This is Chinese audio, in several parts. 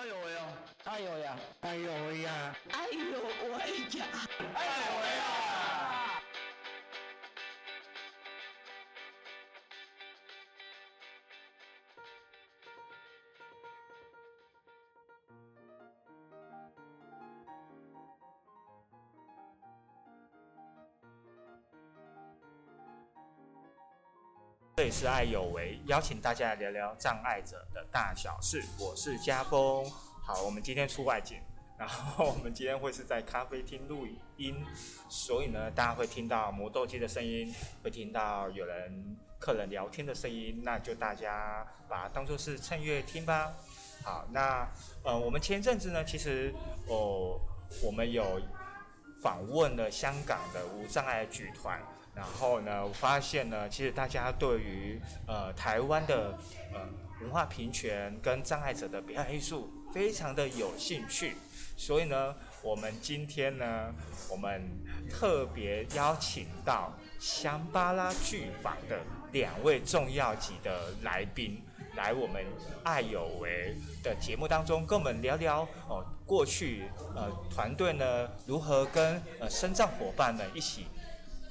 哎呦喂呀！哎呦呀！哎呦喂呀！哎呦喂呀！哎呦喂呀！是爱有为，邀请大家来聊聊障碍者的大小事。我是家峰。好，我们今天出外景，然后我们今天会是在咖啡厅录音，所以呢，大家会听到磨豆机的声音，会听到有人客人聊天的声音，那就大家把它当做是趁乐听吧。好，那呃，我们前阵子呢，其实哦，我们有访问了香港的无障碍剧团。然后呢，我发现呢，其实大家对于呃台湾的呃文化平权跟障碍者的表演艺术非常的有兴趣，所以呢，我们今天呢，我们特别邀请到香巴拉剧坊的两位重要级的来宾，来我们爱有为的节目当中，跟我们聊聊哦，过去呃团队呢如何跟呃身障伙伴们一起。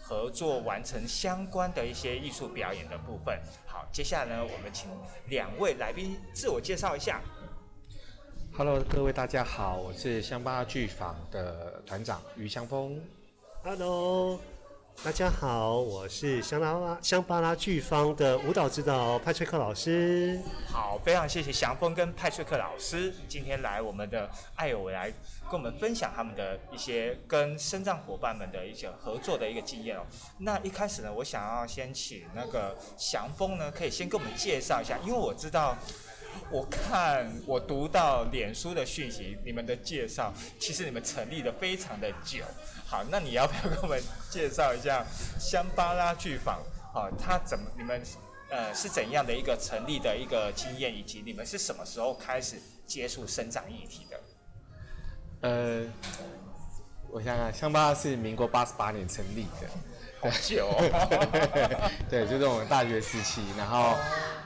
合作完成相关的一些艺术表演的部分。好，接下来呢，我们请两位来宾自我介绍一下。Hello，各位大家好，我是香巴剧坊的团长于香峰。Hello。大家好，我是香巴拉香巴拉剧坊的舞蹈指导派翠克老师。好，非常谢谢祥峰跟派翠克老师今天来我们的爱有为来跟我们分享他们的一些跟身障伙伴们的一些合作的一个经验哦。那一开始呢，我想要先请那个祥峰呢，可以先跟我们介绍一下，因为我知道。我看我读到脸书的讯息，你们的介绍，其实你们成立的非常的久。好，那你要不要跟我们介绍一下香巴拉剧坊？好，它怎么你们呃是怎样的一个成立的一个经验，以及你们是什么时候开始接触生长议题的？呃，我想想，香巴拉是民国八十八年成立的。好久，对，就是我们大学时期，然后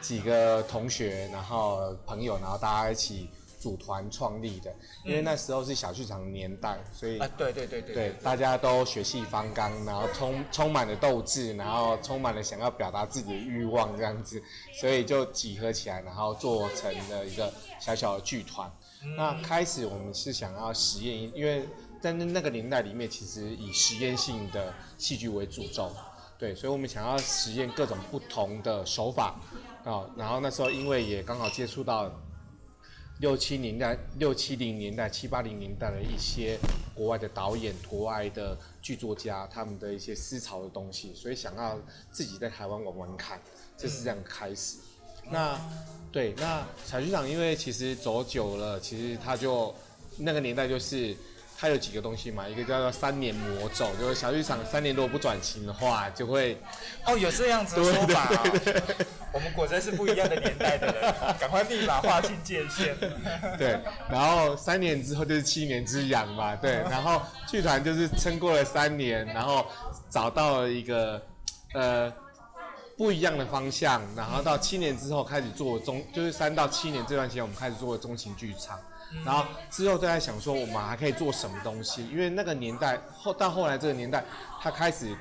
几个同学，然后朋友，然后大家一起组团创立的。因为那时候是小剧场年代，所以啊，对对对对，对，大家都血气方刚，然后充充满了斗志，然后充满了想要表达自己的欲望这样子，所以就集合起来，然后做成了一个小小的剧团。那开始我们是想要实验，因为。在那那个年代里面，其实以实验性的戏剧为主轴，对，所以我们想要实验各种不同的手法啊。然后那时候因为也刚好接触到六七年代、六七零年代、七八零年代的一些国外的导演、国外的剧作家他们的一些思潮的东西，所以想要自己在台湾玩玩看，就是这样开始。那对，那小剧场因为其实走久了，其实它就那个年代就是。它有几个东西嘛？一个叫做三年魔咒，就是小剧场三年如果不转型的话，就会哦，有这样子的说法。我们果真是不一样的年代的人，赶快立马划清界限。对，然后三年之后就是七年之痒嘛，对。然后剧团就是撑过了三年，然后找到了一个呃不一样的方向，然后到七年之后开始做中，就是三到七年这段时间，我们开始做中型剧场。然后之后再在想说，我们还可以做什么东西？因为那个年代后到后来这个年代，它开始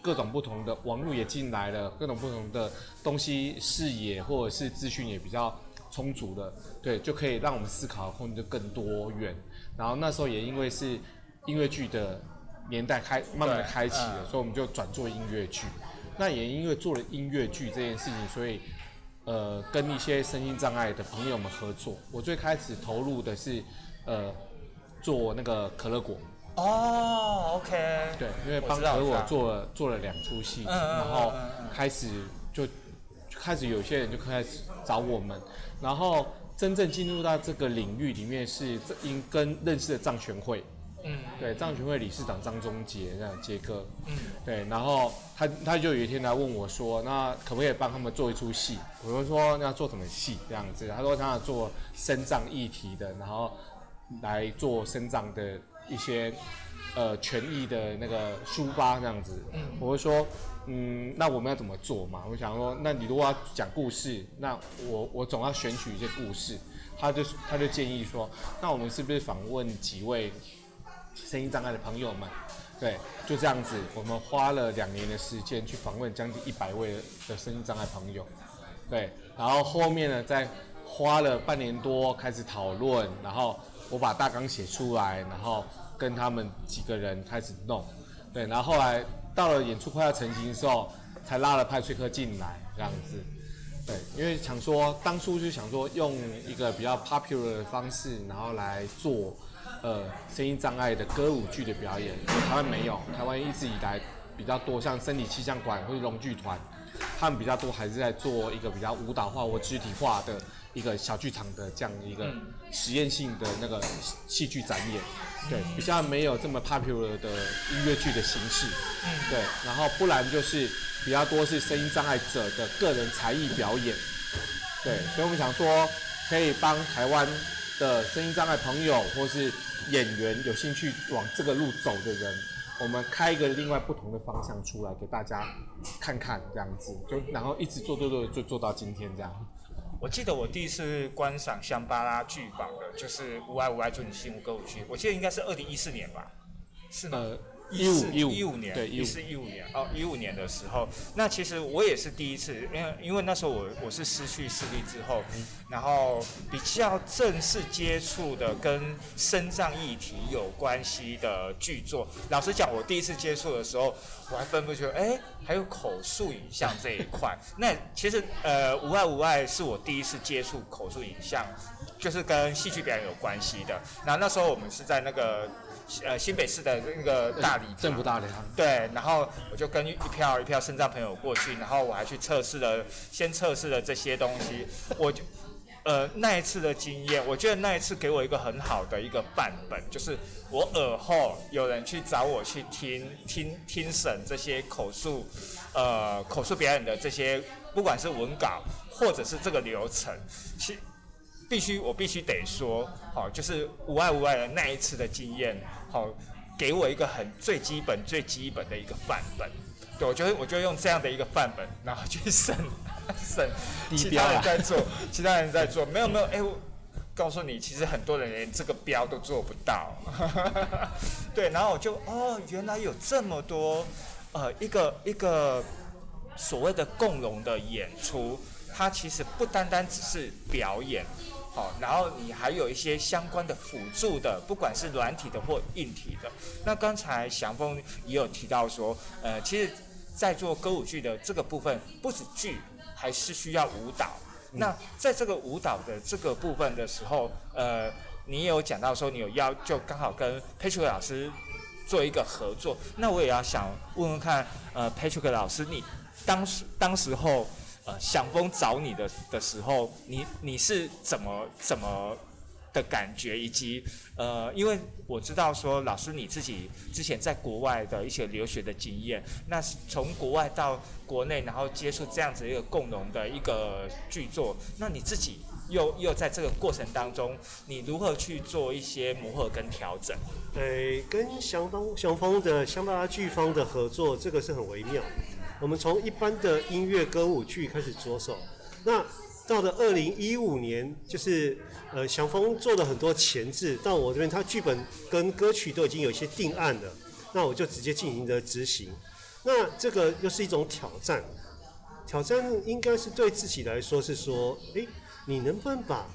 各种不同的网络也进来了，各种不同的东西视野或者是资讯也比较充足的，对，就可以让我们思考的空间就更多元。然后那时候也因为是音乐剧的年代开慢慢的开启了，所以我们就转做音乐剧。那也因为做了音乐剧这件事情，所以。呃，跟一些身心障碍的朋友们合作。我最开始投入的是，呃，做那个可乐果。哦，OK。对，因为帮可乐果做了做了两出戏，然后开始就开始有些人就开始找我们，然后真正进入到这个领域里面是因跟认识的藏全会。嗯，对，藏群会理事长张忠杰那样杰哥，嗯，对，然后他他就有一天来问我说，那可不可以帮他们做一出戏？我就说要做什么戏这样子？他说他要做生藏议题的，然后来做生藏的一些呃权益的那个抒发这样子。嗯我就说，嗯，那我们要怎么做嘛？我想说，那你如果要讲故事，那我我总要选取一些故事。他就他就建议说，那我们是不是访问几位声音障碍的朋友们？对，就这样子，我们花了两年的时间去访问将近一百位的声音障碍朋友。对，然后后面呢，再花了半年多开始讨论，然后我把大纲写出来，然后跟他们几个人开始弄。对，然后后来到了演出快要成型的时候，才拉了派崔克进来这样子。对，因为想说当初就想说用一个比较 popular 的方式，然后来做呃声音障碍的歌舞剧的表演。台湾没有，台湾一直以来比较多像身体气象馆或者龙剧团，他们比较多还是在做一个比较舞蹈化或肢体化的一个小剧场的这样一个实验性的那个戏剧展演。对，比较没有这么 popular 的音乐剧的形式。对，然后不然就是比较多是声音障碍者的个人才艺表演。对，所以我们想说，可以帮台湾的声音障碍朋友或是演员有兴趣往这个路走的人，我们开一个另外不同的方向出来给大家看看，这样子，就然后一直做做做，就做到今天这样。我记得我第一次观赏香巴拉剧坊的，就是《无爱无爱祝你幸福歌舞剧》，我记得应该是二零一四年吧，是吗？呃，一五一五一五年，对一四一五年哦，一五年的时候，那其实我也是第一次，因为因为那时候我我是失去视力之后，然后比较正式接触的跟身障议题有关系的剧作。老实讲，我第一次接触的时候，我还分不清，哎，还有口述影像这一块。那其实呃，无爱无爱是我第一次接触口述影像，就是跟戏剧表演有关系的。然后那时候我们是在那个。呃，新北市的那个大礼堂 政府大礼堂。对，然后我就跟一票一票肾脏朋友过去，然后我还去测试了，先测试了这些东西。我就呃那一次的经验，我觉得那一次给我一个很好的一个范本，就是我耳后有人去找我去听听听审这些口述呃口述表演的这些，不管是文稿或者是这个流程，其必须我必须得说，好，就是无爱无爱的那一次的经验，好，给我一个很最基本最基本的一个范本。对，我觉得我就用这样的一个范本，然后去审审其他人在做，其他人在做，没有没有，哎，我告诉你，其实很多人连这个标都做不到。对，然后我就哦，原来有这么多，呃，一个一个所谓的共融的演出，它其实不单单只是表演。好，然后你还有一些相关的辅助的，不管是软体的或硬体的。那刚才祥峰也有提到说，呃，其实，在做歌舞剧的这个部分，不止剧，还是需要舞蹈。那在这个舞蹈的这个部分的时候，呃，你也有讲到说，你有要就刚好跟 Patrick 老师做一个合作。那我也要想问问看，呃，Patrick 老师，你当时当时候。呃，响峰找你的的时候，你你是怎么怎么的感觉，以及呃，因为我知道说老师你自己之前在国外的一些留学的经验，那从国外到国内，然后接触这样子一个共融的一个剧作，那你自己又又在这个过程当中，你如何去做一些磨合跟调整？呃，跟祥峰祥峰的香巴拉剧方的合作，这个是很微妙。我们从一般的音乐歌舞剧开始着手，那到了二零一五年，就是呃祥峰做了很多前置，到我这边他剧本跟歌曲都已经有一些定案了，那我就直接进行的执行。那这个又是一种挑战，挑战应该是对自己来说是说，诶，你能不能把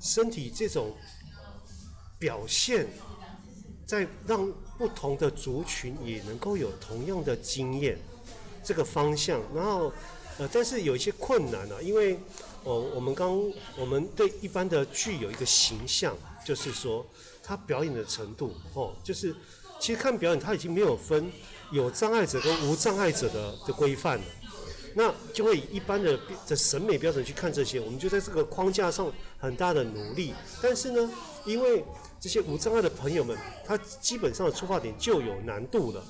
身体这种表现，在让不同的族群也能够有同样的经验？这个方向，然后，呃，但是有一些困难啊，因为，哦，我们刚我们对一般的剧有一个形象，就是说他表演的程度，哦，就是其实看表演他已经没有分有障碍者跟无障碍者的的规范了，那就会以一般的的审美标准去看这些，我们就在这个框架上很大的努力，但是呢，因为这些无障碍的朋友们，他基本上的出发点就有难度了。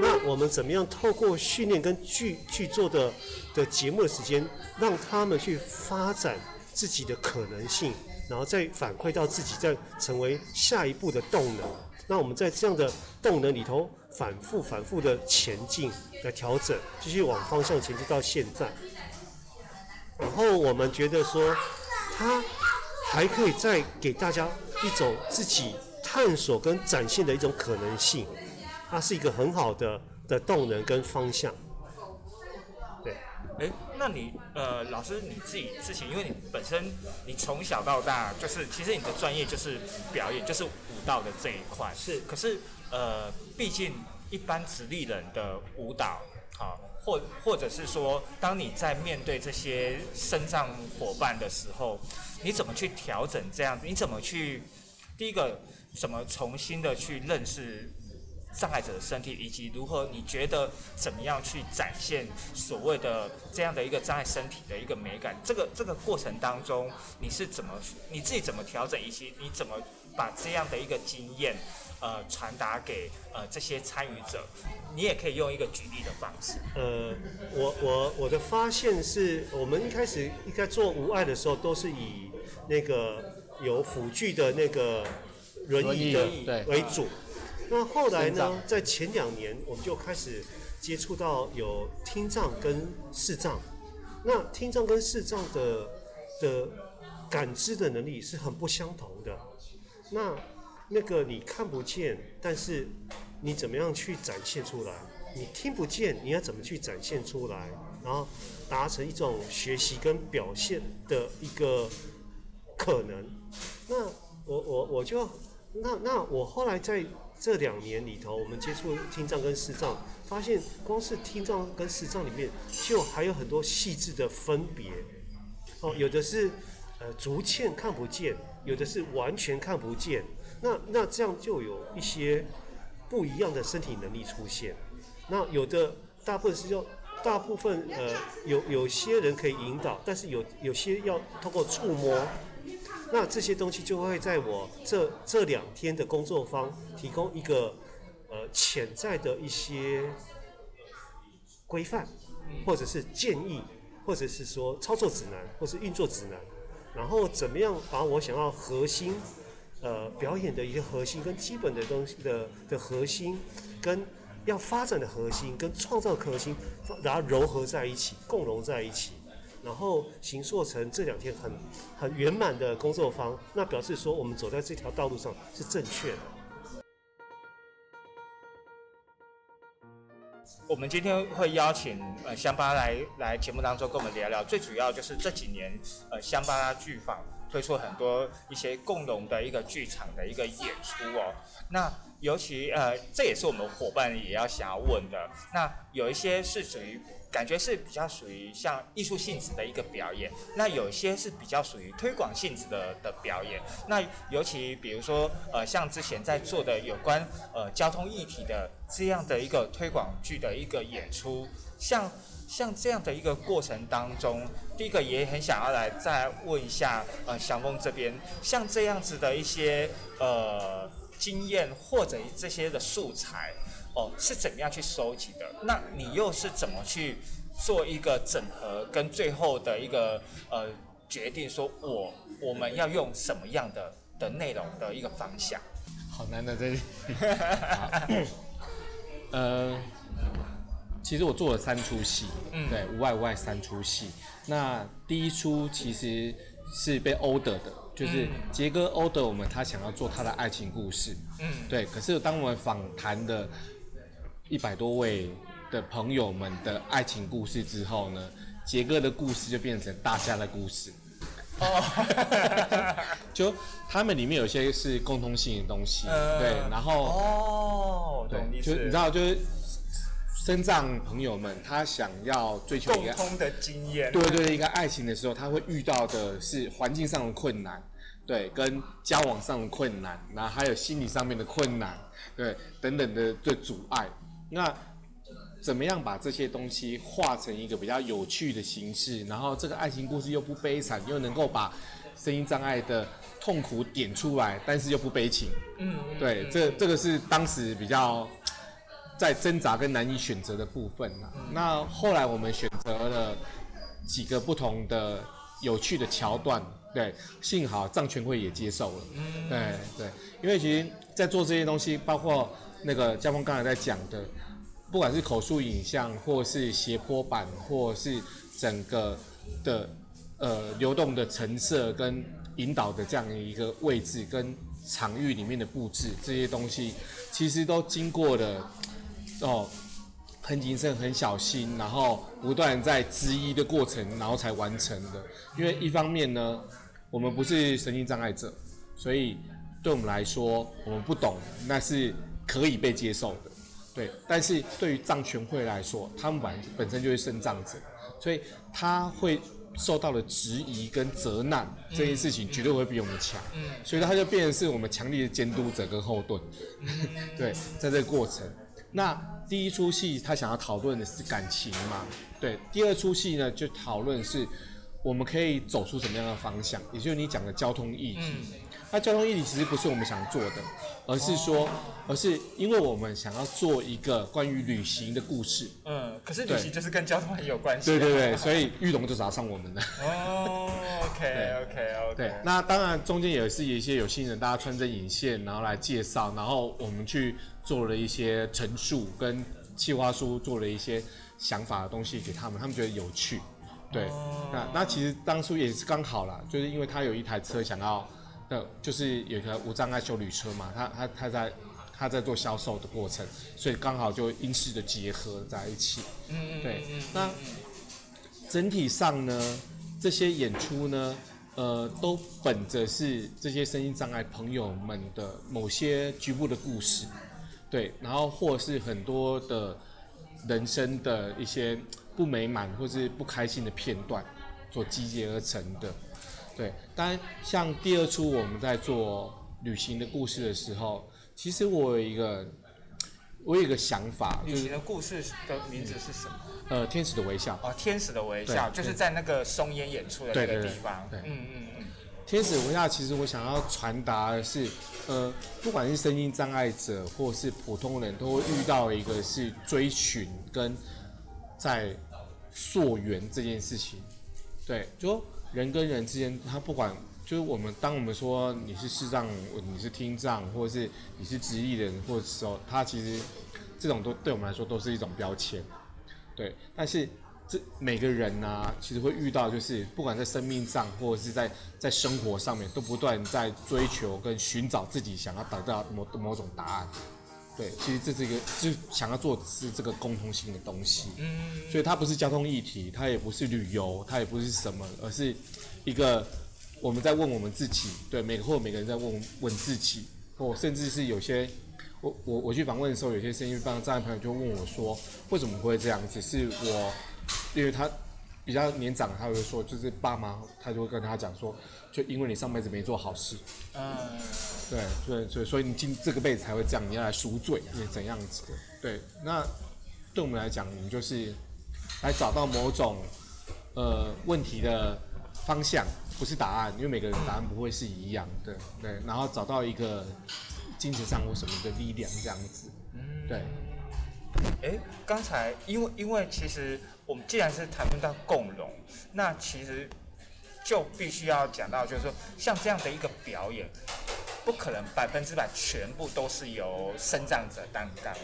那我们怎么样透过训练跟剧去做的的节目的时间，让他们去发展自己的可能性，然后再反馈到自己，再成为下一步的动能。那我们在这样的动能里头反复反复的前进来调整，继续往方向前进到现在。然后我们觉得说，他还可以再给大家一种自己探索跟展现的一种可能性，它是一个很好的的动能跟方向。对，哎，那你呃，老师你自己之前，因为你本身你从小到大就是，其实你的专业就是表演，就是舞蹈的这一块。是可是呃，毕竟一般直立人的舞蹈，啊、或或者是说，当你在面对这些身障伙伴的时候，你怎么去调整这样？你怎么去第一个怎么重新的去认识障碍者的身体，以及如何你觉得怎么样去展现所谓的这样的一个障碍身体的一个美感？这个这个过程当中，你是怎么你自己怎么调整，以及你怎么把这样的一个经验，呃，传达给呃这些参与者？你也可以用一个举例的方式。呃，我我我的发现是我们一开始一开始做无爱的时候，都是以那个有辅具的那个轮椅为主。那后来呢，在前两年我们就开始接触到有听障跟视障。那听障跟视障的的感知的能力是很不相同的。那那个你看不见，但是你怎么样去展现出来？你听不见，你要怎么去展现出来？然后达成一种学习跟表现的一个可能。那我我我就那那我后来在这两年里头，我们接触听障跟视障，发现光是听障跟视障里面，就还有很多细致的分别。哦，有的是呃逐渐看不见，有的是完全看不见。那那这样就有一些不一样的身体能力出现。那有的大部分是要大部分呃有有些人可以引导，但是有有些要通过触摸。那这些东西就会在我这这两天的工作方提供一个呃潜在的一些规范，或者是建议，或者是说操作指南，或是运作指南，然后怎么样把我想要核心呃表演的一些核心跟基本的东西的的核心，跟要发展的核心跟创造的核心，然后糅合在一起，共融在一起。然后形塑成这两天很很圆满的工作坊，那表示说我们走在这条道路上是正确的。我们今天会邀请呃香巴拉来来节目当中跟我们聊聊，最主要就是这几年呃香巴拉剧坊推出很多一些共融的一个剧场的一个演出哦。那尤其呃这也是我们伙伴也要想要问的，那有一些是属于感觉是比较属于像艺术性质的一个表演，那有些是比较属于推广性质的的表演。那尤其比如说呃像之前在做的有关呃交通议题的这样的一个推广剧的一个演出，像像这样的一个过程当中，第一个也很想要来再问一下呃祥峰这边，像这样子的一些呃经验或者这些的素材。哦，是怎么样去收集的？那你又是怎么去做一个整合，跟最后的一个呃决定，说我我们要用什么样的的内容的一个方向？好难的这里。好呃，其实我做了三出戏，嗯对，无外无外三出戏。那第一出其实是被 order 的，就是杰哥 order 我们，他想要做他的爱情故事，嗯，对。可是当我们访谈的一百多位的朋友们的爱情故事之后呢，杰哥的故事就变成大家的故事。哦，就他们里面有些是共通性的东西，嗯对，然后哦，对就你知道，就是身障朋友们，他想要追求一个共通的经验，对对一个爱情的时候，他会遇到的是环境上的困难，对，跟交往上的困难，然后还有心理上面的困难，对，等等的对阻碍。那怎么样把这些东西化成一个比较有趣的形式，然后这个爱情故事又不悲惨，又能够把声音障碍的痛苦点出来，但是又不悲情。嗯，嗯，对，这这个是当时比较在挣扎跟难以选择的部分啦。那后来我们选择了几个不同的有趣的桥段。对，幸好藏权会也接受了。嗯对对，因为其实，在做这些东西，包括那个嘉峰刚才在讲的，不管是口述影像，或是斜坡板，或是整个的呃流动的陈设跟引导的这样一个位置跟场域里面的布置，这些东西其实都经过了哦很谨慎、很小心，然后不断在质疑的过程，然后才完成的。因为一方面呢，我们不是神经障碍者，所以对我们来说，我们不懂，那是可以被接受的。对，但是对于藏权会来说，他们本本身就是生障者，所以他会受到的质疑跟责难这件事情，绝对会比我们强。嗯，所以他就变成是我们强力的监督者跟后盾。对，在这个过程，那第一出戏他想要讨论的是感情嘛？对，第二出戏呢就讨论是我们可以走出什么样的方向，也就是你讲的交通议题。那交通议题其实不是我们想做的，而是说，而是因为我们想要做一个关于旅行的故事。嗯，可是旅行就是跟交通很有关系、对对对，所以玉龙就找上我们了。哦，OK OK OK。对，那当然中间也是有一些有心人，大家穿针引线，然后来介绍，然后我们去做了一些陈述跟企划书，做了一些想法的东西给他们，他们觉得有趣。对，那那其实当初也是刚好啦，就是因为他有一台车想要，呃，就是有一个无障碍修理车嘛，他他他在他在做销售的过程，所以刚好就因势的结合在一起。嗯嗯对那整体上呢，这些演出呢，呃，都本着是这些声音障碍朋友们的某些局部的故事，对，然后或是很多的人生的一些不美满或是不开心的片段所集结而成的。对，当然像第二出我们在做旅行的故事的时候，其实我有一个我有一个想法，就是旅行的故事的名字是什么？呃，天使的微笑。哦，天使的微笑，就是在那个松烟演出的那对对对个地方。对嗯嗯嗯。天使微笑，其实我想要传达的是，呃，不管是身心障碍者或是普通人，都会遇到一个是追寻跟在溯源这件事情。对，就说人跟人之间，他不管就是我们，当我们说你是视障，你是听障，或者是你是直立人，或者时候，他其实这种都对我们来说都是一种标签。对，但是这每个人呢、其实会遇到，就是不管在生命上或者是在在生活上面，都不断在追求跟寻找自己想要得到某某种答案。对，其实这是一个，就想要做的是这个共通性的东西。嗯所以它不是交通议题，它也不是旅游，它也不是什么，而是一个我们在问我们自己，对，每个或每个人在问问自己，或甚至是有些我我我去访问的时候，有些声音帮障碍朋友就问我说，为什么会这样子？是我因为他比较年长，他会说，就是爸妈他就会跟他讲说，就因为你上辈子没做好事，嗯，对，对，所以所以你今这个辈子才会这样，你要来赎罪，你怎样子的？对，那对我们来讲，我们就是来找到某种呃问题的方向，不是答案，因为每个人答案不会是一样的，对，然后找到一个精神上或什么的力量，这样子，对，哎，刚才因为因为其实我们既然是谈论到共荣，那其实就必须要讲到，就是说像这样的一个表演，不可能百分之百全部都是由生长者担纲，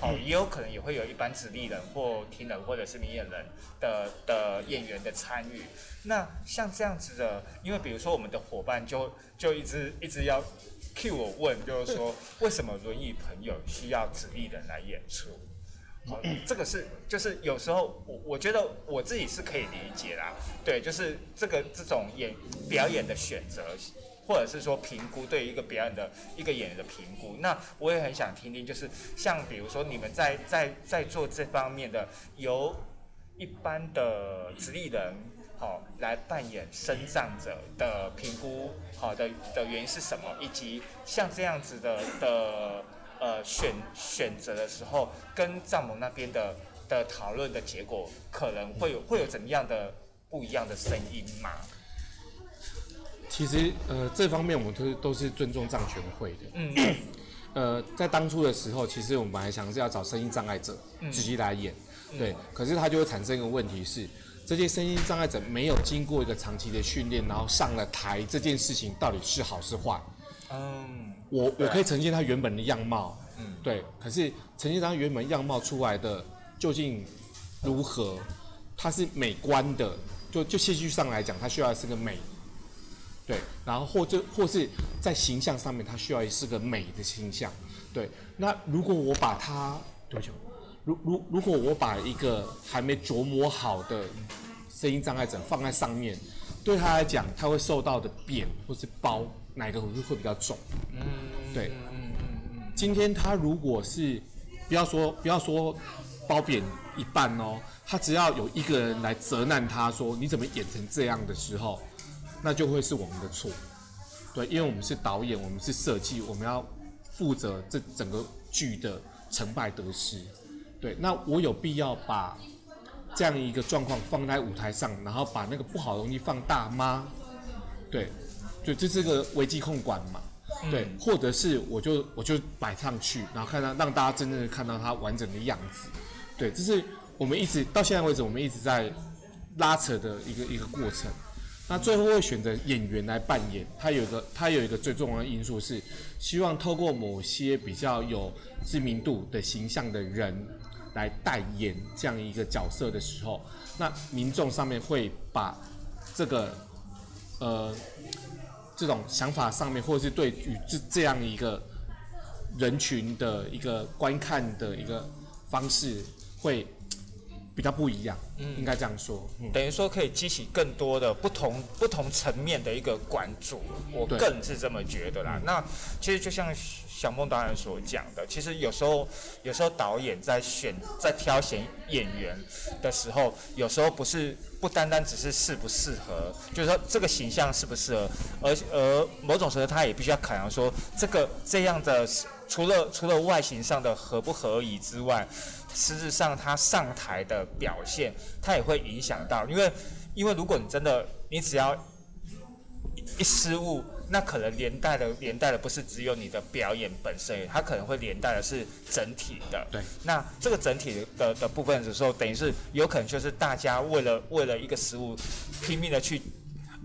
哦，也有可能也会有一般直立人或听人或者是明眼人的的演员的参与。那像这样子的，因为比如说我们的伙伴就就一直一直要 cue 我问，就是说为什么轮椅朋友需要直立人来演出？这个是就是有时候我我觉得我自己是可以理解啦，对，就是这个这种演表演的选择，或者是说评估对于一个表演的一个演员的评估，那我也很想听听，就是像比如说你们在在在做这方面的，由一般的直立人。好，来扮演身障者的评估，好的的原因是什么？以及像这样子的的呃选选择的时候，跟藏盟那边的的讨论的结果，可能会有会有怎么样的不一样的声音吗？其实呃这方面我们都是都是尊重藏权会的，嗯。呃，在当初的时候，其实我们本来想是要找声音障碍者嗯。直接来演，对，可是它就会产生一个问题是，这些声音障碍者没有经过一个长期的训练，然后上了台，这件事情到底是好是坏？嗯，我我可以呈现它原本的样貌，嗯，对。可是呈现它原本样貌出来的究竟如何？它是美观的，就就戏剧上来讲，它需要的是个美，对。然后或者或是在形象上面，它需要的是个美的形象，对。那如果我把它，对不起，如如如果我把一个还没琢磨好的声音障碍者放在上面，对他来讲，他会受到的贬或是包，哪个会会比较重？嗯，对嗯嗯今天他如果是不要说不要说褒贬一半哦，他只要有一个人来责难他说你怎么演成这样的时候，那就会是我们的错。对，因为我们是导演，我们是设计，我们要负责这整个剧的成败得失。对，那我有必要把这样一个状况放在舞台上，然后把那个不好的东西放大吗？对，就这是个危机控管嘛。对，或者是我就我就摆上去，然后看到让大家真正的看到它完整的样子。对，这是我们一直到现在为止，我们一直在拉扯的一个一个过程。那最后会选择演员来扮演，它有一个它有一个最重要的因素是，希望透过某些比较有知名度的形象的人来代言这样一个角色的时候，那民众上面会把这个呃这种想法上面，或者是对于这这样一个人群的一个观看的一个方式，会比较不一样，嗯应该这样说。嗯，等于说可以激起更多的不同不同层面的一个关注，我对个人是这么觉得啦。那其实就像小梦导演所讲的，其实有时候有时候导演在选在挑选演员的时候，有时候不是不单单只是适不适合，就是说这个形象适不适合，而而某种程度他也必须要考量说这个这样的除了除了外形上的合不合宜之外，实质上他上台的表现，他也会影响到，因为因为如果你真的你只要一一失误，那可能连带的连带的不是只有你的表演本身，它可能会连带的是整体的。对。那这个整体的的部分的时候，等于是有可能就是大家为了为了一个失误，拼命的去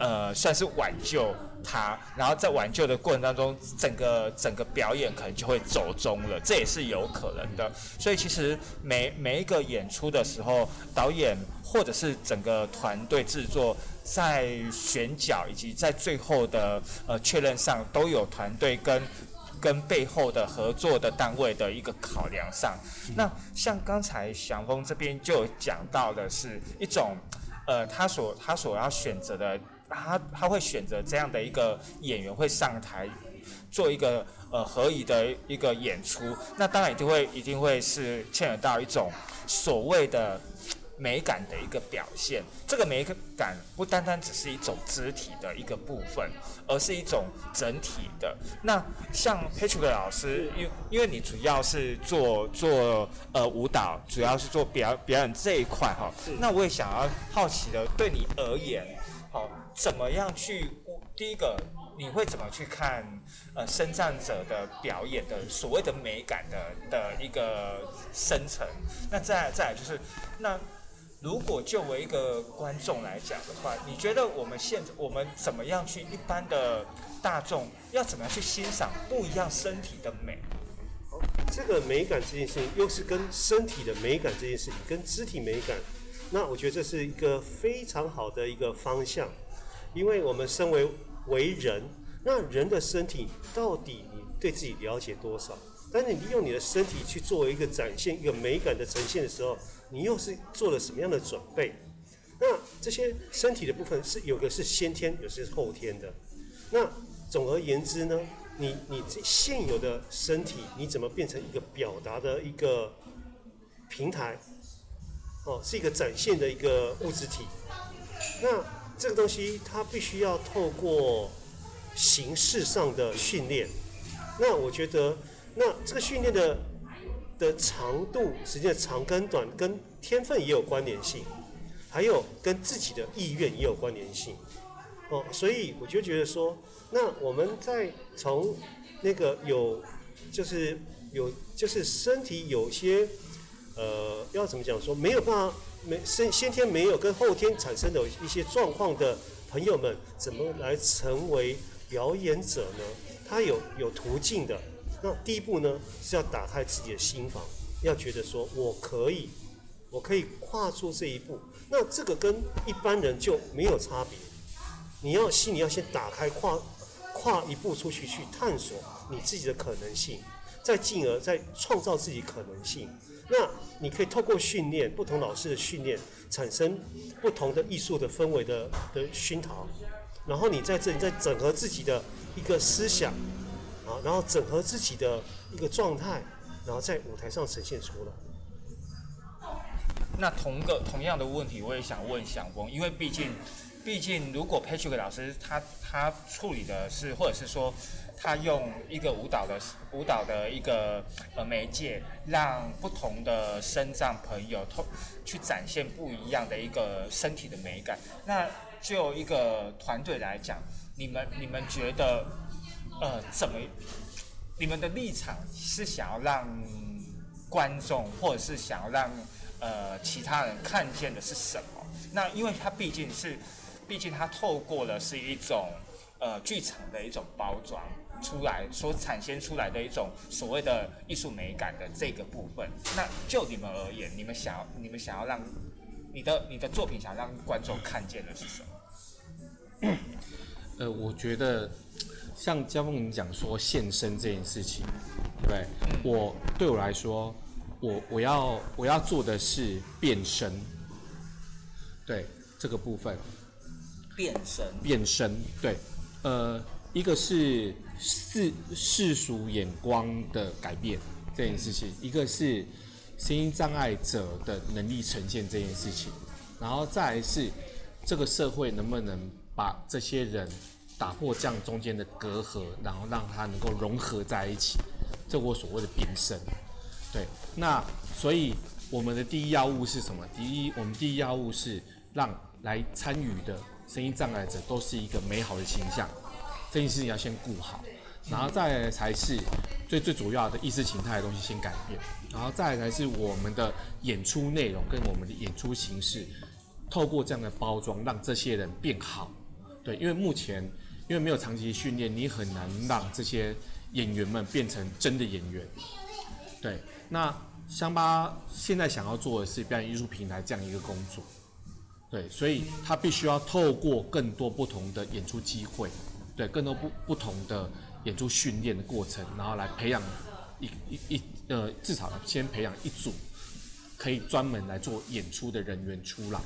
呃算是挽救他，然后在挽救的过程当中，整个整个表演可能就会走中了，这也是有可能的。所以其实每每一个演出的时候，导演或者是整个团队制作。在选角以及在最后的呃确认上，都有团队跟跟背后的合作的单位的一个考量上。那像刚才祥峰这边就讲到的是一种，呃，他所他所要选择的，他他会选择这样的一个演员会上台做一个呃合宜的一个演出，那当然一定会一定会是牵扯到一种所谓的。美感的一个表现，这个美感不单单只是一种肢体的一个部分，而是一种整体的。那像 Patrick 老师，因因为你主要是做做呃舞蹈，主要是做表表演这一块哈，那我也想要好奇的，对你而言，好，怎么样去第一个？你会怎么去看呃，生障者的表演的所谓的美感的的一个生成？那再再来就是那。如果就为一个观众来讲的话，你觉得我们现我们怎么样去一般的大众要怎么样去欣赏不一样身体的美？这个美感这件事情，又是跟身体的美感这件事情，跟肢体美感，那我觉得这是一个非常好的一个方向，因为我们身为为人，那人的身体到底你对自己了解多少？当你利用你的身体去作为一个展现一个美感的呈现的时候。你又是做了什么样的准备？那这些身体的部分是有的是先天，有些是后天的。那总而言之呢，你你这现有的身体，你怎么变成一个表达的一个平台？哦，是一个展现的一个物质体。那这个东西它必须要透过形式上的训练。那我觉得，那这个训练的。的长度，时间的长跟短，跟天分也有关联性，还有跟自己的意愿也有关联性。哦，所以我就觉得说，那我们在从那个有，就是有，就是身体有些，呃，要怎么讲说，没有办法没先先天没有跟后天产生的一些状况的朋友们，怎么来成为表演者呢？他有有途径的。那第一步呢，是要打开自己的心房，要觉得说我可以，我可以跨出这一步。那这个跟一般人就没有差别。你要心里要先打开，跨跨一步出去，去探索你自己的可能性，再进而再创造自己可能性。那你可以透过训练，不同老师的训练，产生不同的艺术的氛围的的熏陶，然后你在这里再整合自己的一个思想，啊，然后整合自己的一个状态，然后在舞台上呈现出来。那同个同样的问题，我也想问祥峰，因为毕竟，毕竟如果 Patrick 老师他他处理的是，或者是说他用一个舞蹈的舞蹈的一个呃媒介，让不同的身障朋友透去展现不一样的一个身体的美感。那就一个团队来讲，你们你们觉得呃怎么？你们的立场是想要让观众，或者是想要让呃，其他人看见的是什么？那因为它毕竟是，毕竟它透过了是一种呃剧场的一种包装出来，所产生出来的一种所谓的艺术美感的这个部分。那就你们而言，你们想要你们想要让你的你的作品想让观众看见的是什么？呃，我觉得像江凤你讲说现身这件事情，对不对？我对我来说，我我要我要做的是变身，对这个部分变身，变身，对，呃，一个是世世俗眼光的改变这件事情，一个是声音障碍者的能力呈现这件事情，然后再来是这个社会能不能把这些人打破这样中间的隔阂，然后让他能够融合在一起，这我所谓的变身。对，那所以我们的第一要务是什么？第一，我们第一要务是让来参与的声音障碍者都是一个美好的形象，这件事情要先顾好，然后再才是最最主要的意识形态的东西先改变，然后再才是我们的演出内容跟我们的演出形式，透过这样的包装让这些人变好。对，因为目前因为没有长期训练，你很难让这些演员们变成真的演员。对，那香巴现在想要做的是表演艺术平台这样一个工作，对，所以他必须要透过更多不同的演出机会，对，更多不不同的演出训练的过程，然后来培养一一一呃，至少先培养一组可以专门来做演出的人员出来，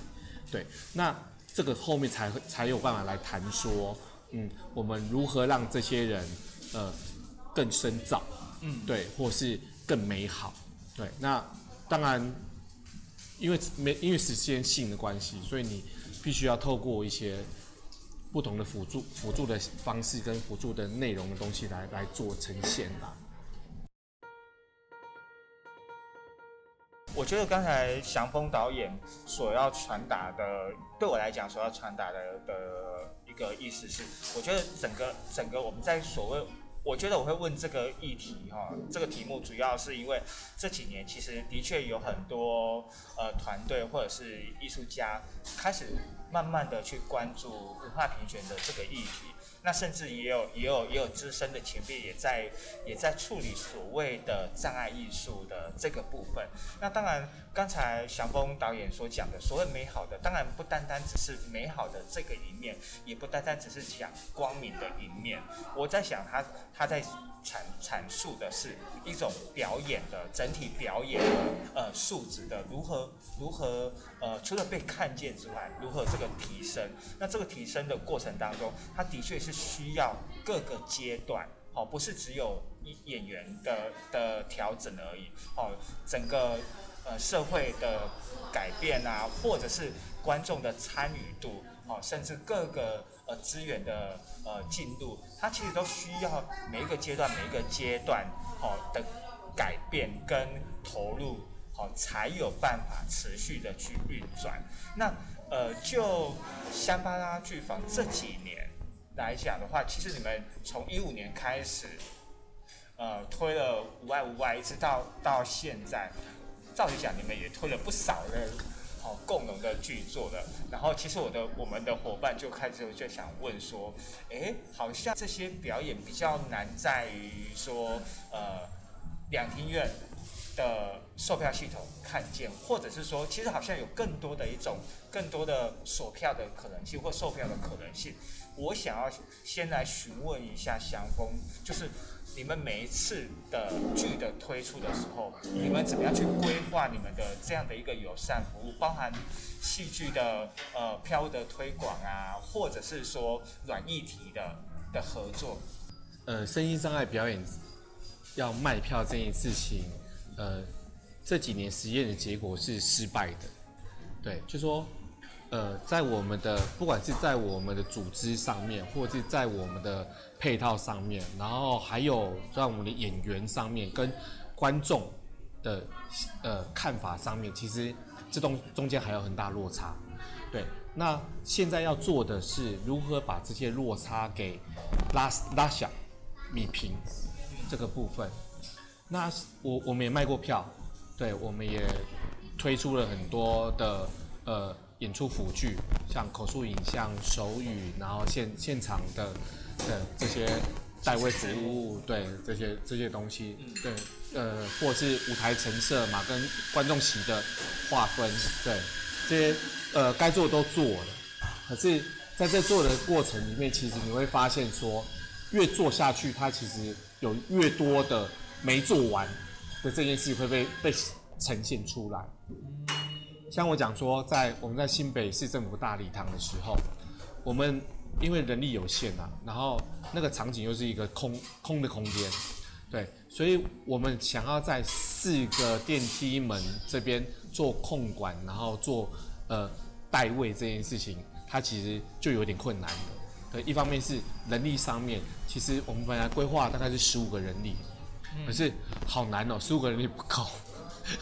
对，那这个后面才才有办法来谈说，嗯，我们如何让这些人呃更深造，嗯，对，或是。更美好，对，那当然，因为没因为时间性的关系，所以你必须要透过一些不同的辅助辅助的方式跟辅助的内容的东西来来做呈现吧。我觉得刚才祥峰导演所要传达的，对我来讲所要传达的的一个意思是，我觉得整个整个我们在所谓。我觉得我会问这个议题哈，这个题目主要是因为这几年其实的确有很多呃团队或者是艺术家开始慢慢的去关注文化平权的这个议题。那甚至也有也有也有资深的前辈也在也在处理所谓的障碍艺术的这个部分。那当然，刚才祥峰导演所讲的所谓美好的，当然不单单只是美好的这个一面，也不单单只是讲光明的一面。我在想，他他在。阐阐述的是一种表演的整体表演的呃素质的如何如何呃除了被看见之外，如何这个提升？那这个提升的过程当中，它的确是需要各个阶段，好，不是只有一演员的的调整而已，好，整个呃社会的改变啊，或者是观众的参与度，好，甚至各个。呃，资源的呃进度，它其实都需要每一个阶段、每一个阶段好的改变跟投入，好才有办法持续的去运转。那呃，就香巴拉剧坊这几年来讲的话，其实你们从一五年开始，呃，推了无外无外，一直到到现在，照理讲你们也推了不少的。哦共同的剧作了。然后其实我的我们的伙伴就开始就想问说，诶，好像这些表演比较难在于说，呃，两厅院的售票系统看见，或者是说，其实好像有更多的一种更多的锁票的可能性或售票的可能性。我想要先来询问一下祥峰，就是你们每一次的剧的推出的时候，你们怎么样去规划你们的这样的一个友善服务，包含戏剧的呃票的推广啊，或者是说软议题的的合作？呃，声音障碍表演要卖票这件事情，呃，这几年实验的结果是失败的。对，就说，呃，在我们的不管是在我们的组织上面，或者是在我们的配套上面，然后还有在我们的演员上面，跟观众的呃看法上面，其实这中中间还有很大落差。对，那现在要做的是如何把这些落差给拉拉小、米平这个部分。那我我们也卖过票，对，我们也推出了很多的呃演出辅具，像口述影像、手语，然后现现场的的这些代位服务，对这些这些东西，对，呃，或是舞台陈设嘛，跟观众席的划分，对，这些呃该做的都做了，可是在这做的过程里面，其实你会发现说，越做下去，它其实有越多的没做完的这件事会被被呈现出来。像我讲说，在我们在新北市政府大礼堂的时候，我们因为人力有限啊，然后那个场景又是一个空空的空间，对，所以我们想要在四个电梯门这边做控管，然后做呃代位这件事情，它其实就有点困难的。对，一方面是人力上面，其实我们本来规划大概是十五个人力，可是好难哦，十五个人力不够，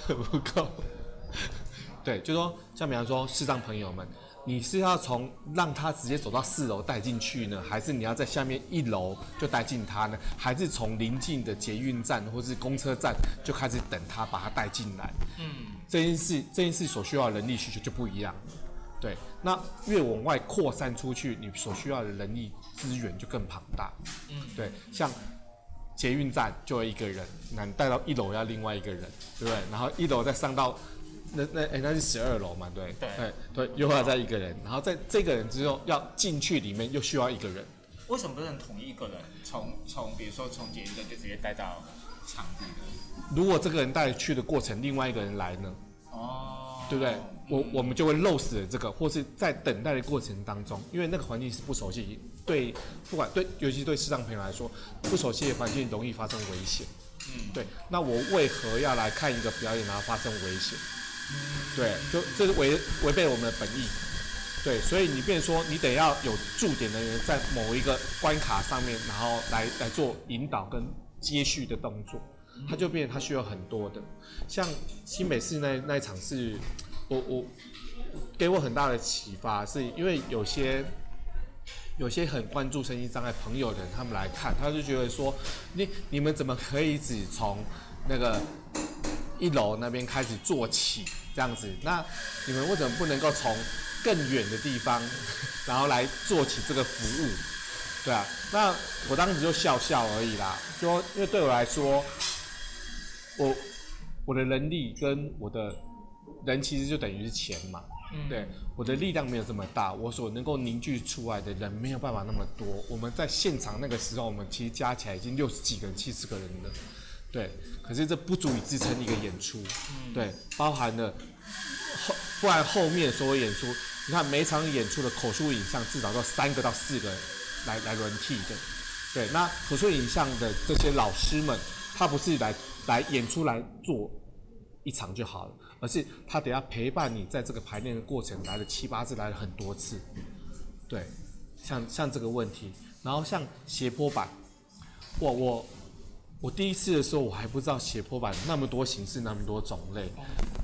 不够。对，就说像比方说视障朋友们，你是要从让他直接走到四楼带进去呢，还是你要在下面一楼就带进他呢？还是从临近的捷运站或是公车站就开始等他把他带进来？嗯，这件事这件事所需要的人力需求就不一样。对，那越往外扩散出去，你所需要的人力资源就更庞大。嗯，对，像捷运站就有一个人，那你带到一楼要另外一个人，对不对？然后一楼再上到那那哎、那是十二楼嘛，对。对。哎对，又要再一个人，然后在这个人之后要进去里面又需要一个人，为什么不能同一一个人从从比如说从捷运站就直接带到场地的？如果这个人带去的过程，另外一个人来呢，哦，对不对？我我们就会漏死了这个，或是在等待的过程当中，因为那个环境是不熟悉，对，不管对，尤其对视障朋友来说，不熟悉的环境容易发生危险。嗯，对，那我为何要来看一个表演然后发生危险？对，就这是违违背我们的本意。对，所以你变成说，你得要有驻点人员在某一个关卡上面，然后来来做引导跟接续的动作，它就变成它需要很多的。像新北市那那一场是，我我给我很大的启发，是因为有些有些很关注身心障碍朋友的人，他们来看，他就觉得说，你你们怎么可以只从那个一楼那边开始做起这样子？那你们为什么不能够从更远的地方，然后来做起这个服务？对啊，那我当时就笑笑而已啦，就因为对我来说，我我的能力跟我的人其实就等于是钱嘛，嗯对，我的力量没有这么大，我所能够凝聚出来的人没有办法那么多。我们在现场那个时候，我们其实加起来已经六十几个人、七十个人了，对。可是这不足以支撑一个演出，对，包含了后，不然后面所有演出，你看每场演出的口述影像至少要三个到四个来来轮替的，对。那口述影像的这些老师们，他不是来来演出来做一场就好了，而是他得要陪伴你在这个排练的过程来了七八次，来了很多次，对，像像这个问题，然后像斜坡板，我我我第一次的时候我还不知道斜坡板那么多形式那么多种类，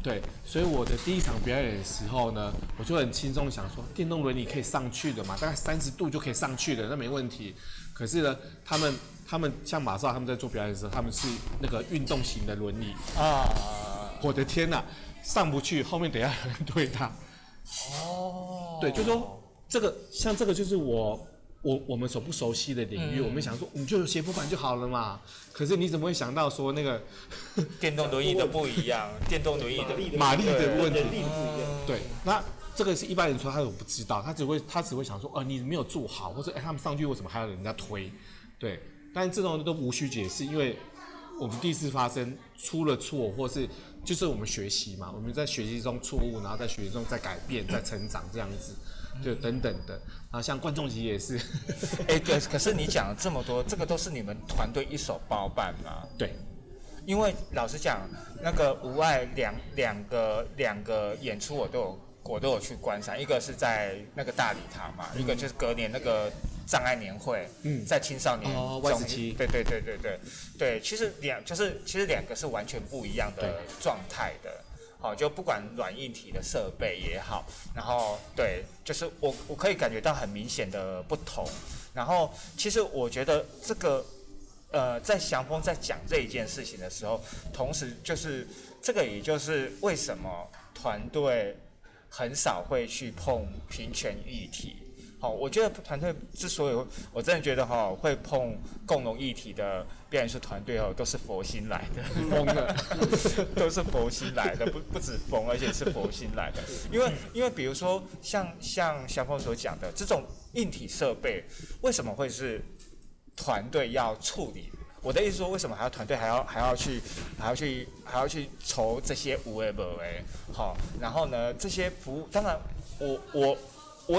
对，所以我的第一场表演的时候呢，我就很轻松地想说，电动轮椅可以上去的嘛，大概三十度就可以上去的，那没问题。可是呢，他们他们像马少他们在做表演的时候，他们是那个运动型的轮椅，啊，我的天呐！上不去，后面等下有人推他。哦，对，就说这个像这个就是我我我们所不熟悉的领域，嗯我们想说我们就有斜坡板就好了嘛。可是你怎么会想到说那个 电动轮椅的不一样，电动轮椅的马力的问题。对，那这个是一般人说他我不知道，他只会他只会想说，哦，你没有做好，或者哎他们上去为什么还要人家推？对，但这种都无需解释，因为我们第一次发生出了错，或是就是我们学习嘛，我们在学习中错误，然后在学习中在改变、在成长这样子，就等等的。然后像观众席也是，哎、对，可是你讲了这么多，这个都是你们团队一手包办吗？对，因为老实讲，那个无爱两两个两个演出我都有我都有去观赏，一个是在那个大礼堂嘛，一个就是隔年那个障碍年会，嗯在青少年哦中 Y17 对对对对对对，其实两就是其实两个是完全不一样的状态的。好，就不管软硬体的设备也好，然后对，就是我我可以感觉到很明显的不同。然后其实我觉得这个呃，在祥峰在讲这一件事情的时候，同时就是这个，也就是为什么团队很少会去碰平权议题。好，我觉得团队之所以我真的觉得哈会碰共同议题的表演术团队哦，都是佛心来的，疯了。都是佛心来的，不不止疯，而且是佛心来的。因为因为比如说像像小峰所讲的这种硬体设备，为什么会是团队要处理？我的意思说，为什么还要团队还要还要去还要去还要去筹这些无为不为？好，然后呢，这些服务，当然我我我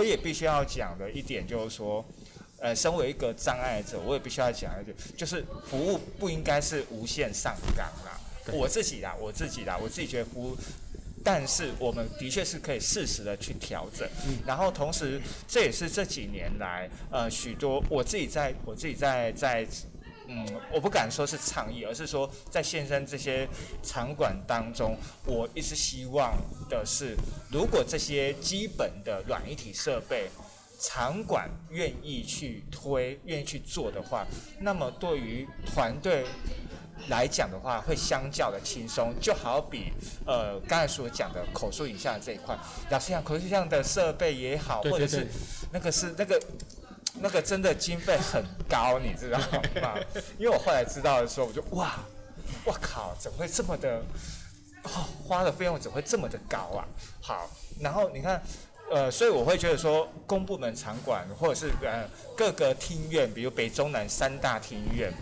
也必须要讲的一点就是说。呃，身为一个障碍者，我也必须要讲一点，就是服务不应该是无限上纲啦。我自己啦，我自己啦，我自己觉得服务，但是我们的确是可以适时的去调整。然后同时，这也是这几年来，呃，许多我自己在我自己在在。嗯，我不敢说是倡议，而是说在现身这些场馆当中，我一直希望的是，如果这些基本的软一体设备，场馆愿意去推、愿意去做的话，那么对于团队来讲的话，会相较的轻松。就好比呃刚才所讲的口述影像这一块，老实讲，口述影像的设备也好，对对或者是那个是那个。那个真的经费很高，你知道吗？因为我后来知道的时候，我就哇，我靠，怎么会这么的？哦，花的费用怎么会这么的高啊？好，然后你看，呃，所以我会觉得说，公部门场馆或者是呃各个厅院，比如北中南三大厅院，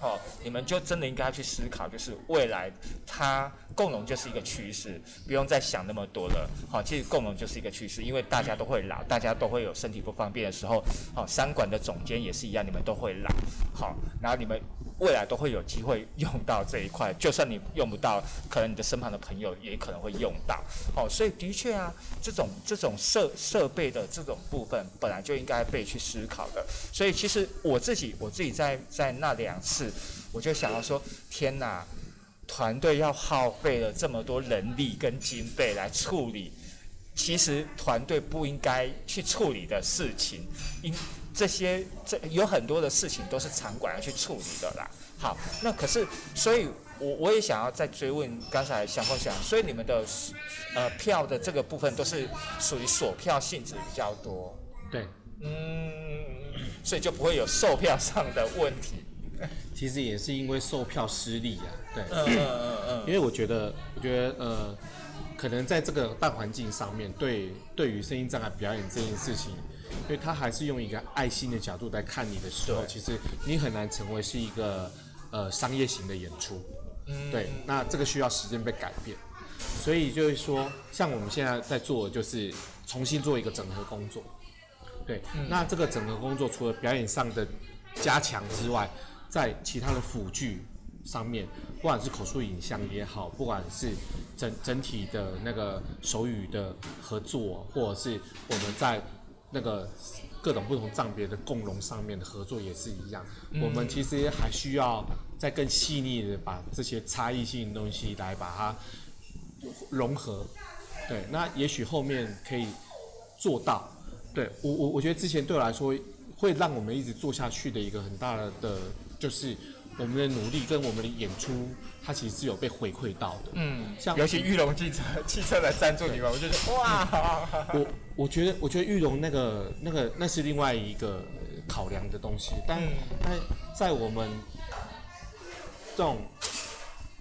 哦，你们就真的应该去思考，就是未来它共融就是一个趋势，不用再想那么多了。好，其实共融就是一个趋势，因为大家都会老，大家都会有身体不方便的时候。好，三馆的总监也是一样，你们都会老。好，然后你们未来都会有机会用到这一块，就算你用不到，可能你的身旁的朋友也可能会用到。好，所以的确啊，这种这种设设备的这种部分本来就应该被去思考的。所以其实我自己我自己在在那两次，我就想要说，天哪！团队要耗费了这么多人力跟经费来处理，其实团队不应该去处理的事情，因这些这有很多的事情都是场馆要去处理的啦。好，那可是，所以我我也想要再追问刚才祥峰讲，所以你们的呃票的这个部分都是属于锁票性质比较多，对，嗯，所以就不会有售票上的问题。其实也是因为售票失利啊，对，嗯嗯嗯因为我觉得，我觉得呃，可能在这个大环境上面，对对于声音障碍表演这件事情，因为他还是用一个爱心的角度来看你的时候，其实你很难成为是一个呃商业型的演出，嗯，对，那这个需要时间被改变，所以就是说，像我们现在在做的就是重新做一个整合工作，对，那这个整合工作除了表演上的加强之外，在其他的辅具上面，不管是口述影像也好，不管是整整体的那个手语的合作，或者是我们在那个各种不同障别的共融上面的合作也是一样。我们其实还需要再更细腻的把这些差异性的东西来把它融合。对，那也许后面可以做到。对我我我觉得之前对我来说，会让我们一直做下去的一个很大的，就是我们的努力跟我们的演出，它其实是有被回馈到的。嗯，像尤其玉龙汽车 汽车来赞助你们，我就觉得 哇，我我觉得，我觉得玉龙那个那个那是另外一个呃考量的东西，但嗯但在我们这种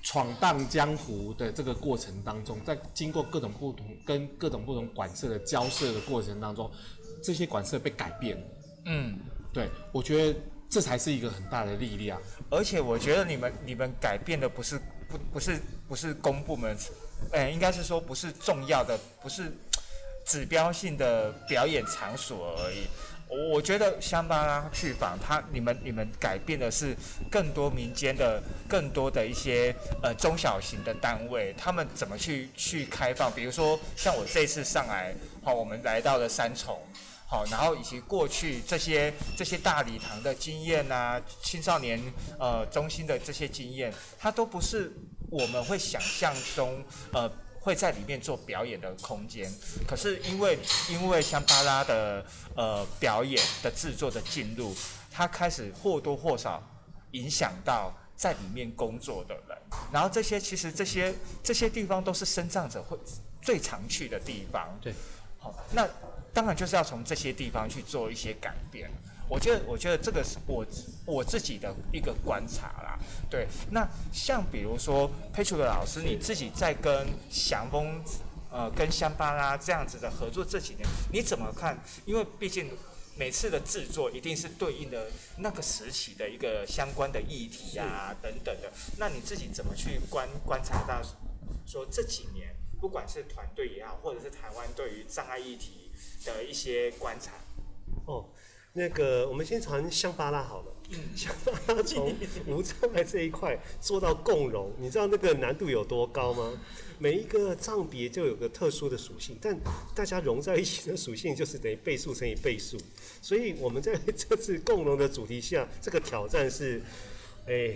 闯荡江湖的这个过程当中，在经过各种不同跟各种不同管社的交涉的过程当中，这些管社被改变了。嗯。对，我觉得这才是一个很大的力量。而且我觉得你们你们改变的不是不不是不是公部门，哎、应该是说不是重要的，不是指标性的表演场所而已。我觉得香巴拉剧坊，它你们你们改变的是更多民间的更多的一些呃中小型的单位，他们怎么去去开放？比如说像我这次上来，好、我们来到了三重。好，然后以及过去这些这些大礼堂的经验啊，青少年呃中心的这些经验，它都不是我们会想象中呃会在里面做表演的空间。可是因为因为香巴拉的呃表演的制作的进入，它开始或多或少影响到在里面工作的人，然后这些其实这些这些地方都是生长者会最常去的地方。对，好，那当然就是要从这些地方去做一些改变。我觉得，我觉得这个是我我自己的一个观察啦。对，那像比如说佩楚的老师，你自己在跟祥峰、呃跟香巴拉这样子的合作这几年，你怎么看？因为毕竟每次的制作一定是对应的那个时期的一个相关的议题啊等等的。那你自己怎么去观观察到说这几年，不管是团队也好，或者是台湾对于障碍议题的一些观察？哦，那个我们先谈香巴拉好了。香巴拉从无障碍这一块做到共融，你知道那个难度有多高吗？每一个障别就有个特殊的属性，但大家融在一起的属性就是等于倍数乘以倍数。所以我们在这次共融的主题下，这个挑战是，哎。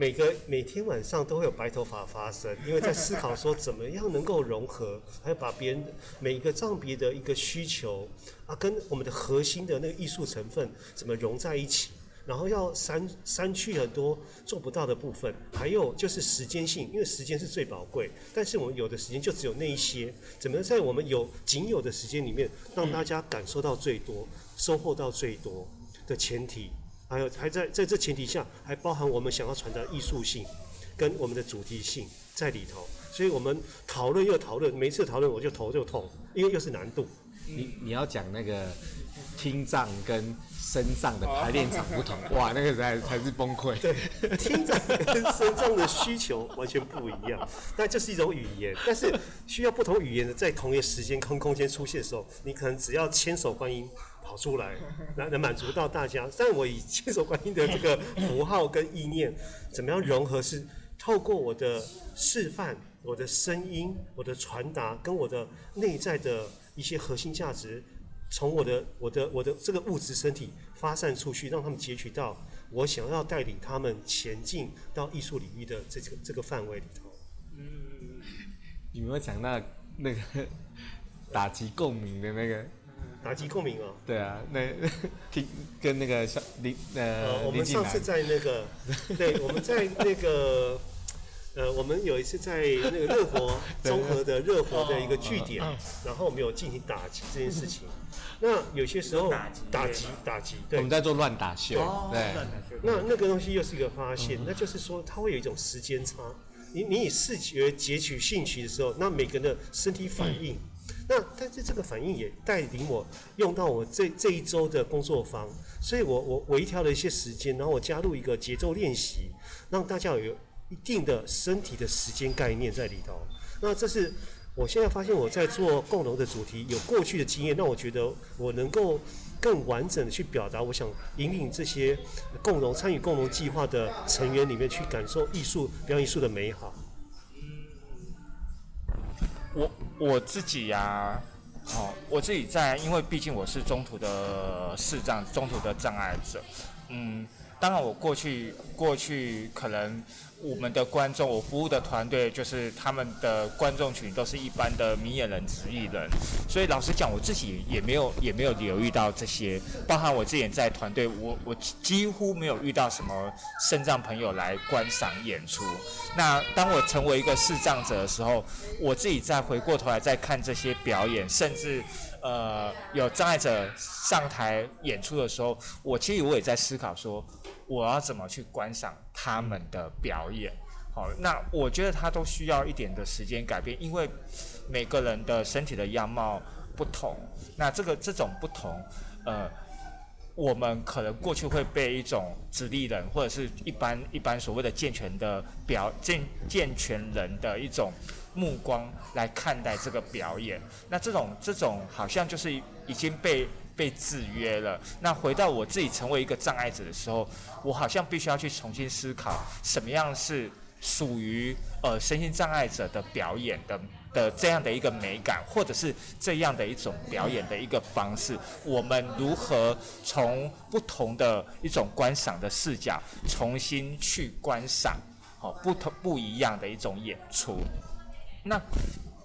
每个每天晚上都会有白头发发生，因为在思考说怎么样能够融合，还有把别人每一个障别的一个需求啊，跟我们的核心的那个艺术成分怎么融在一起，然后要删删去很多做不到的部分，还有就是时间性，因为时间是最宝贵，但是我们有的时间就只有那一些，怎么在我们有仅有的时间里面，让大家感受到最多，收获到最多的前提。还有还在在这前提下，还包含我们想要传达艺术性跟我们的主题性在里头，所以我们讨论又讨论，每次讨论我就头就痛，因为又是难度。你你要讲那个听障跟声障的排练场不同，哇，那个才才是崩溃。对，听障跟身障的需求完全不一样，但这是一种语言，但是需要不同语言的在同一个时间空空间出现的时候，你可能只要千手观音跑出来，能 能满足到大家。但我以千手观音的这个符号跟意念，怎么样融合是透过我的示范、我的声音、我的传达跟我的内在的一些核心价值。从我的我的我的这个物质身体发散出去，让他们截取到我想要带领他们前进到艺术领域的这个这个范围里头。你有没有讲到那个 打击共鸣的那个？打击共鸣哦。对啊，那听跟那个小林呃，我们上次在那个，对，我们在那个，呃，我们有一次在那个热火 综合的热火的一个据点，然后我们有进行打击这件事情。那有些时候打击打击打击，对我们，在做乱打秀，对，那那个东西又是一个发现，那就是说它会有一种时间差。你你以视觉截取兴趣的时候，那每个人的身体反应，那但是这个反应也带领我用到我这这一周的工作坊，所以我我微调了一些时间，然后我加入一个节奏练习，让大家有一定的身体的时间概念在里头。那这是我现在发现我在做共融的主题，有过去的经验，让我觉得我能够更完整的去表达，我想引领这些共融参与共融计划的成员里面去感受艺术表演艺术的美好。我我自己呀、哦，我自己在，因为毕竟我是中途的视障，中途的障碍者，嗯，当然我过去过去可能。我们的观众，我服务的团队就是他们的观众群都是一般的明眼人、直艺人，所以老实讲，我自己也没有也没有留意到这些，包含我之前在团队，我我几乎没有遇到什么肾脏朋友来观赏演出。那当我成为一个视障者的时候，我自己再回过头来再看这些表演，甚至呃有障碍者上台演出的时候，我其实我也在思考说。我要怎么去观赏他们的表演？好，那我觉得他都需要一点的时间改变，因为每个人的身体的样貌不同。那这个这种不同，呃，我们可能过去会被一种直立人或者是一般一般所谓的健全的表健健全人的一种目光来看待这个表演。那这种这种好像就是已经被。被制约了。那回到我自己成为一个障碍者的时候，我好像必须要去重新思考，什么样是属于呃身心障碍者的表演的的这样的一个美感，或者是这样的一种表演的一个方式。我们如何从不同的一种观赏的视角，重新去观赏好不同不一样的一种演出？那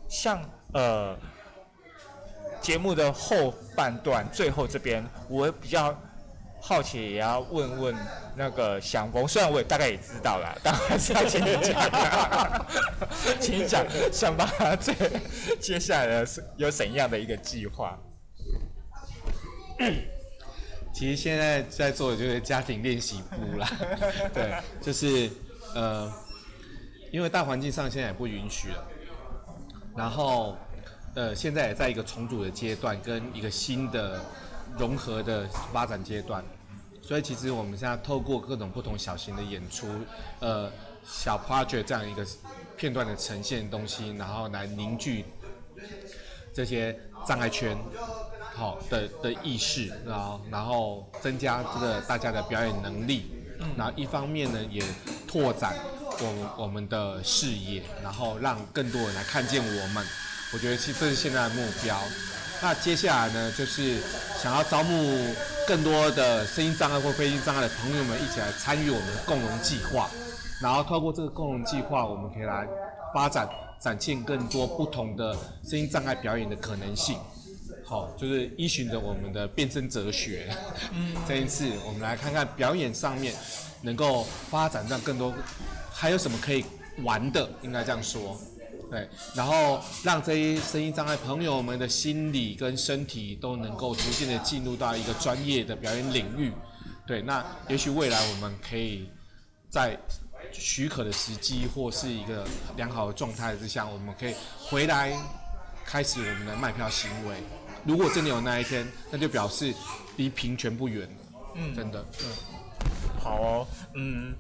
像呃。节目的后半段，最后这边我比较好奇，也要问问那个祥峰。虽然我也大概也知道了，但还是要请你讲，请你讲，想把这接下来的是有怎样的一个计划？其实现在在做的就是家庭练习部啦，对，就是呃，因为大环境上现在也不允许了，然后。呃，现在也在一个重组的阶段，跟一个新的融合的发展阶段，所以其实我们现在透过各种不同小型的演出，呃，小 project 这样一个片段的呈现东西，然后来凝聚这些障碍圈好的的意识，然后然后增加这个大家的表演能力，然后一方面呢也拓展我我们的视野，然后让更多人来看见我们。我觉得其实这是现在的目标。那接下来呢，就是想要招募更多的声音障碍或非声音障碍的朋友们一起来参与我们的共融计划。然后透过这个共融计划，我们可以来发展、展现更多不同的声音障碍表演的可能性。好，就是依循着我们的变身哲学。嗯，这一次我们来看看表演上面能够发展让更多，还有什么可以玩的？应该这样说。对，然后让这些声音障碍朋友们的心理跟身体都能够逐渐的进入到一个专业的表演领域。对，那也许未来我们可以在许可的时机或是一个良好的状态之下，我们可以回来开始我们的卖票行为。如果真的有那一天，那就表示离平权不远。嗯，真的。嗯，好哦。嗯，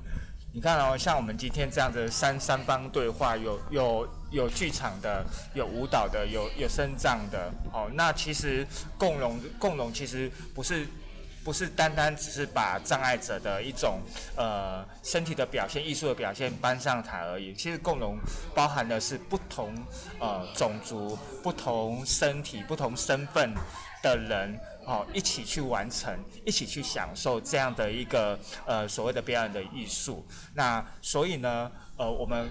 你看哦，像我们今天这样的三三方对话，有有。有剧场的，有舞蹈的，有有声障的，哦，那其实共融共融其实不是不是单单只是把障碍者的一种呃身体的表现、艺术的表现搬上台而已。其实共融包含的是不同呃种族、不同身体、不同身份的人哦，一起去完成，一起去享受这样的一个呃所谓的表演的艺术。那所以呢，呃，我们。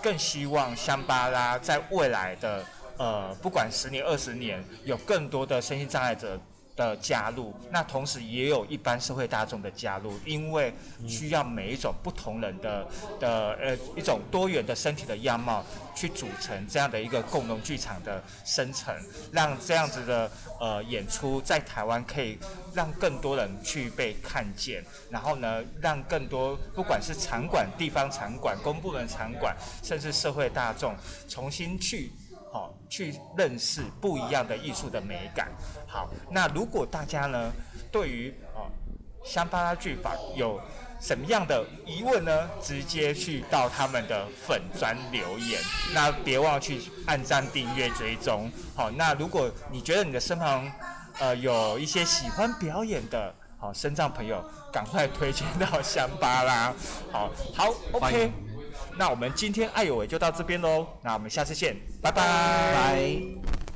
更希望香巴拉在未来的呃，不管十年、二十年，有更多的身心障碍者的加入，那同时也有一般社会大众的加入，因为需要每一种不同人的的呃一种多元的身体的样貌去组成这样的一个共同剧场的生成，让这样子的呃演出在台湾可以让更多人去被看见，然后呢，让更多不管是场馆、地方场馆、公部门场馆，甚至社会大众重新去。好，去认识不一样的艺术的美感。好，那如果大家呢，对于哦香巴拉剧法有什么样的疑问呢？直接去到他们的粉砖留言。那别忘去按赞、订阅、追踪。好，那如果你觉得你的身旁呃有一些喜欢表演的好身障朋友，赶快推荐到香巴拉。好，好，OK。那我们今天爱有为就到这边喽，那我们下次见，拜拜。